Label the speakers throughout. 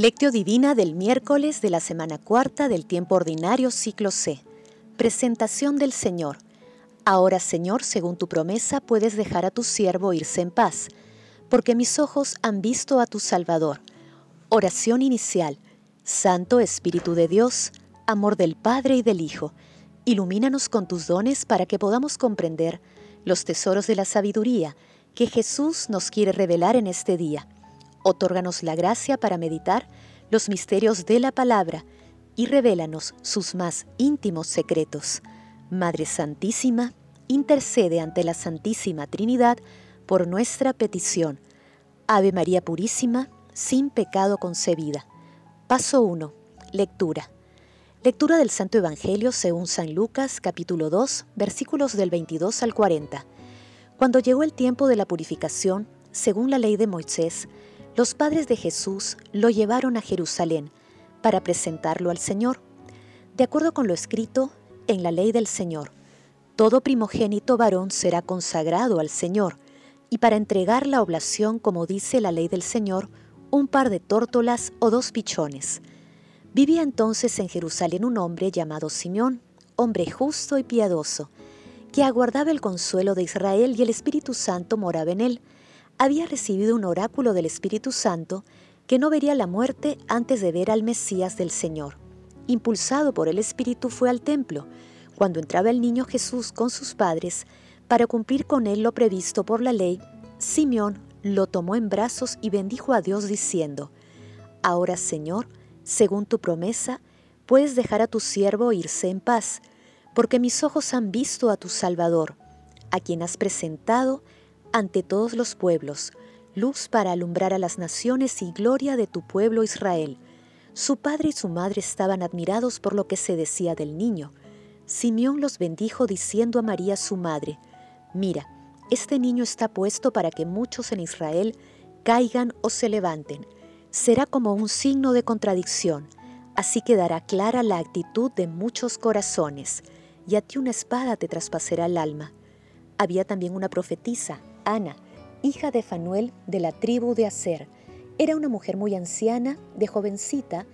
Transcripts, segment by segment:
Speaker 1: Lectio Divina del miércoles de la semana cuarta del tiempo ordinario ciclo C. Presentación del Señor. Ahora, Señor, según tu promesa, puedes dejar a tu siervo irse en paz, porque mis ojos han visto a tu Salvador. Oración inicial. Santo Espíritu de Dios, amor del Padre y del Hijo, ilumínanos con tus dones para que podamos comprender los tesoros de la sabiduría que Jesús nos quiere revelar en este día Otórganos la gracia para meditar los misterios de la palabra y revélanos sus más íntimos secretos. Madre Santísima, intercede ante la Santísima Trinidad por nuestra petición. Ave María Purísima, sin pecado concebida. Paso 1. Lectura. Lectura del Santo Evangelio según San Lucas capítulo 2 versículos del 22 al 40. Cuando llegó el tiempo de la purificación, según la ley de Moisés, los padres de Jesús lo llevaron a Jerusalén para presentarlo al Señor. De acuerdo con lo escrito en la ley del Señor, todo primogénito varón será consagrado al Señor, y para entregar la oblación, como dice la ley del Señor, un par de tórtolas o dos pichones. Vivía entonces en Jerusalén un hombre llamado Simeón, hombre justo y piadoso, que aguardaba el consuelo de Israel y el Espíritu Santo moraba en él había recibido un oráculo del Espíritu Santo que no vería la muerte antes de ver al Mesías del Señor. Impulsado por el Espíritu fue al templo, cuando entraba el niño Jesús con sus padres, para cumplir con él lo previsto por la ley, Simeón lo tomó en brazos y bendijo a Dios diciendo, Ahora Señor, según tu promesa, puedes dejar a tu siervo irse en paz, porque mis ojos han visto a tu Salvador, a quien has presentado ante todos los pueblos, luz para alumbrar a las naciones y gloria de tu pueblo Israel. Su padre y su madre estaban admirados por lo que se decía del niño. Simeón los bendijo diciendo a María su madre, Mira, este niño está puesto para que muchos en Israel caigan o se levanten. Será como un signo de contradicción, así quedará clara la actitud de muchos corazones, y a ti una espada te traspasará el alma. Había también una profetisa, Ana, hija de Fanuel de la tribu de Aser. Era una mujer muy anciana, de jovencita,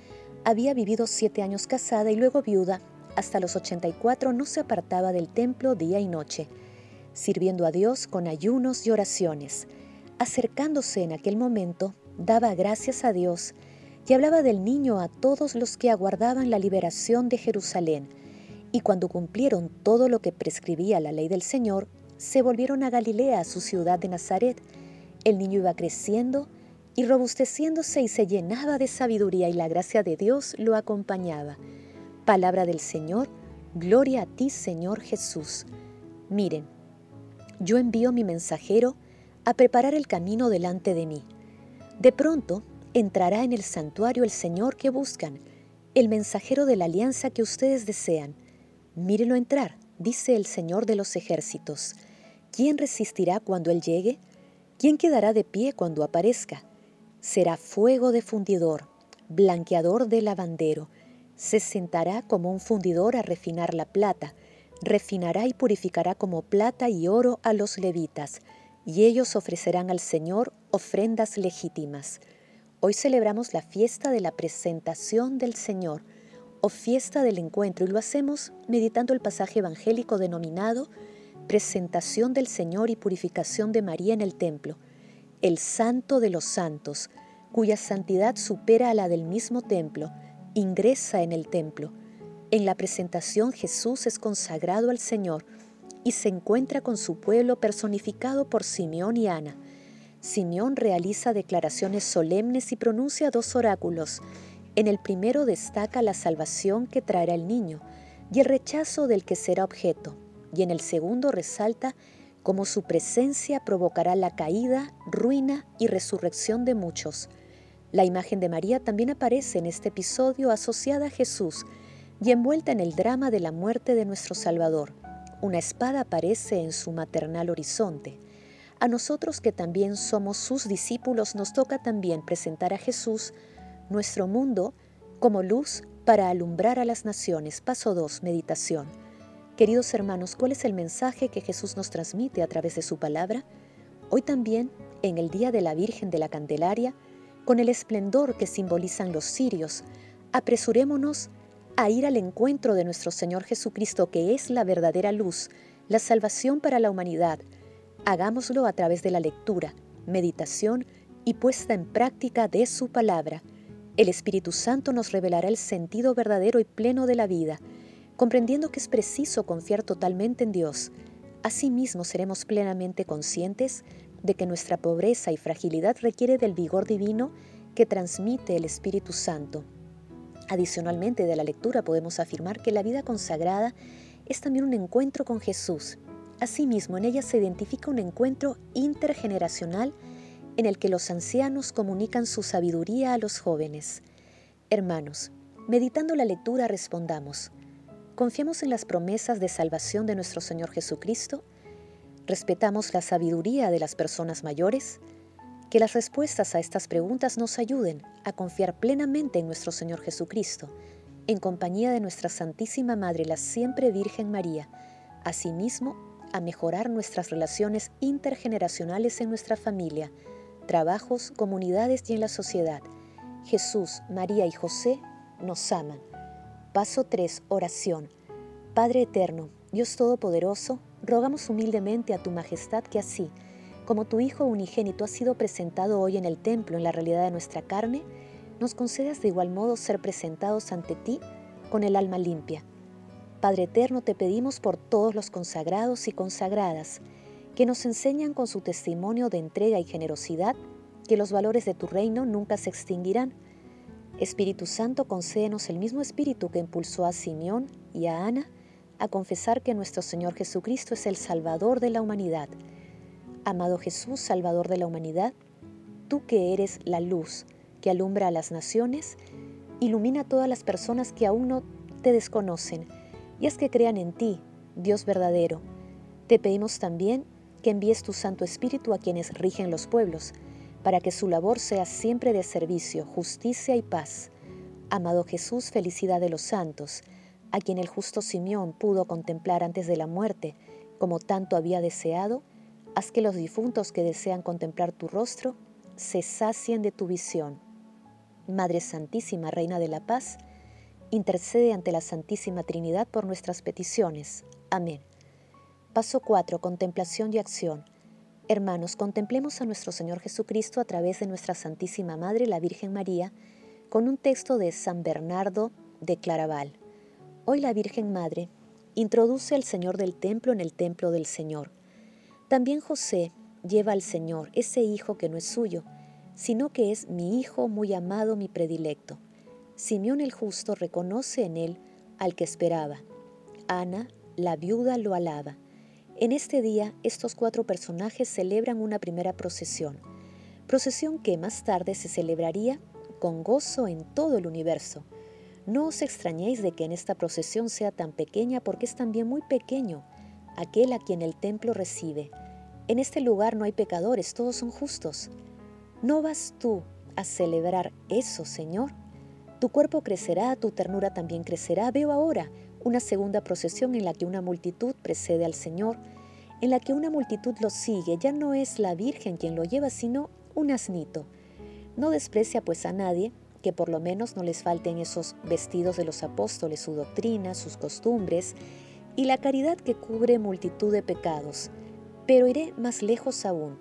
Speaker 1: había vivido siete años casada y luego viuda. Hasta los 84 no se apartaba del templo día y noche, sirviendo a Dios con ayunos y oraciones. Acercándose en aquel momento, daba gracias a Dios y hablaba del niño a todos los que aguardaban la liberación de Jerusalén. Y cuando cumplieron todo lo que prescribía la ley del Señor, se volvieron a Galilea, su ciudad de Nazaret. El niño iba creciendo y robusteciéndose y se llenaba de sabiduría y la gracia de Dios lo acompañaba. Palabra del Señor, gloria a ti Señor Jesús. Miren, yo envío mi mensajero a preparar el camino delante de mí. De pronto entrará en el santuario el Señor que buscan, el mensajero de la alianza que ustedes desean. Mírenlo entrar dice el Señor de los ejércitos. ¿Quién resistirá cuando Él llegue? ¿Quién quedará de pie cuando aparezca? Será fuego de fundidor, blanqueador de lavandero. Se sentará como un fundidor a refinar la plata, refinará y purificará como plata y oro a los levitas, y ellos ofrecerán al Señor ofrendas legítimas. Hoy celebramos la fiesta de la presentación del Señor, o fiesta del encuentro y lo hacemos meditando el pasaje evangélico denominado Presentación del Señor y Purificación de María en el Templo, el Santo de los Santos, cuya santidad supera a la del mismo templo, ingresa en el templo. En la presentación Jesús es consagrado al Señor y se encuentra con su pueblo personificado por Simeón y Ana. Simeón realiza declaraciones solemnes y pronuncia dos oráculos, en el primero destaca la salvación que traerá el niño y el rechazo del que será objeto, y en el segundo resalta cómo su presencia provocará la caída, ruina y resurrección de muchos. La imagen de María también aparece en este episodio asociada a Jesús y envuelta en el drama de la muerte de nuestro Salvador. Una espada aparece en su maternal horizonte. A nosotros que también somos sus discípulos nos toca también presentar a Jesús nuestro mundo como luz para alumbrar a las naciones. Paso 2. Meditación. Queridos hermanos, ¿cuál es el mensaje que Jesús nos transmite a través de su palabra? Hoy también, en el Día de la Virgen de la Candelaria, con el esplendor que simbolizan los cirios, apresurémonos a ir al encuentro de nuestro Señor Jesucristo, que es la verdadera luz, la salvación para la humanidad. Hagámoslo a través de la lectura, meditación y puesta en práctica de su palabra. El Espíritu Santo nos revelará el sentido verdadero y pleno de la vida, comprendiendo que es preciso confiar totalmente en Dios. Asimismo seremos plenamente conscientes de que nuestra pobreza y fragilidad requiere del vigor divino que transmite el Espíritu Santo. Adicionalmente de la lectura podemos afirmar que la vida consagrada es también un encuentro con Jesús. Asimismo, en ella se identifica un encuentro intergeneracional en el que los ancianos comunican su sabiduría a los jóvenes. Hermanos, meditando la lectura respondamos, ¿confiamos en las promesas de salvación de nuestro Señor Jesucristo? ¿Respetamos la sabiduría de las personas mayores? Que las respuestas a estas preguntas nos ayuden a confiar plenamente en nuestro Señor Jesucristo, en compañía de nuestra Santísima Madre, la siempre Virgen María, asimismo a mejorar nuestras relaciones intergeneracionales en nuestra familia, trabajos, comunidades y en la sociedad. Jesús, María y José nos aman. Paso 3. Oración. Padre Eterno, Dios Todopoderoso, rogamos humildemente a Tu Majestad que así, como tu Hijo unigénito ha sido presentado hoy en el templo en la realidad de nuestra carne, nos concedas de igual modo ser presentados ante ti con el alma limpia. Padre eterno, te pedimos por todos los consagrados y consagradas que nos enseñan con su testimonio de entrega y generosidad que los valores de tu reino nunca se extinguirán. Espíritu Santo, concédenos el mismo espíritu que impulsó a Simeón y a Ana a confesar que nuestro Señor Jesucristo es el Salvador de la humanidad Amado Jesús, Salvador de la humanidad, tú que eres la luz que alumbra a las naciones, ilumina a todas las personas que aún no te desconocen y haz que crean en ti, Dios verdadero. Te pedimos también que envíes tu Santo Espíritu a quienes rigen los pueblos, para que su labor sea siempre de servicio, justicia y paz. Amado Jesús, felicidad de los santos, a quien el justo Simeón pudo contemplar antes de la muerte, como tanto había deseado, Haz que los difuntos que desean contemplar tu rostro se sacien de tu visión. Madre Santísima, Reina de la Paz, intercede ante la Santísima Trinidad por nuestras peticiones. Amén. Paso 4. Contemplación y acción. Hermanos, contemplemos a nuestro Señor Jesucristo a través de nuestra Santísima Madre, la Virgen María, con un texto de San Bernardo de Claraval. Hoy la Virgen Madre introduce al Señor del Templo en el Templo del Señor también José lleva al Señor ese hijo que no es suyo, sino que es mi hijo muy amado, mi predilecto. Simeón el justo reconoce en él al que esperaba. Ana, la viuda, lo alaba. En este día, estos cuatro personajes celebran una primera procesión, procesión que más tarde se celebraría con gozo en todo el universo. No os extrañéis de que en esta procesión sea tan pequeña porque es también muy pequeño aquel a quien el templo recibe. En este lugar no hay pecadores, todos son justos. ¿No vas tú a celebrar eso, Señor? Tu cuerpo crecerá, tu ternura también crecerá. Veo ahora una segunda procesión en la que una multitud precede al Señor, en la que una multitud lo sigue. Ya no es la Virgen quien lo lleva, sino un asnito. No desprecia pues a nadie, que por lo menos no les falten esos vestidos de los apóstoles, su doctrina, sus costumbres, y la caridad que cubre multitud de pecados. Pero iré más lejos aún,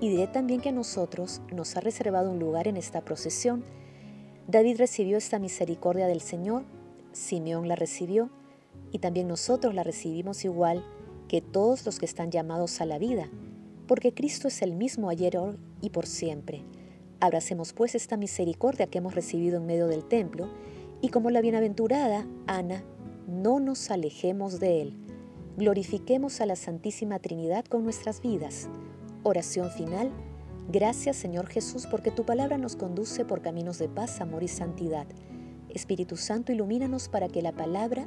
Speaker 1: y diré también que a nosotros nos ha reservado un lugar en esta procesión. David recibió esta misericordia del Señor, Simeón la recibió, y también nosotros la recibimos igual que todos los que están llamados a la vida, porque Cristo es el mismo ayer, hoy y por siempre. Abracemos pues esta misericordia que hemos recibido en medio del templo, y como la bienaventurada Ana no nos alejemos de Él. Glorifiquemos a la Santísima Trinidad con nuestras vidas. Oración final. Gracias Señor Jesús porque tu palabra nos conduce por caminos de paz, amor y santidad. Espíritu Santo, ilumínanos para que la palabra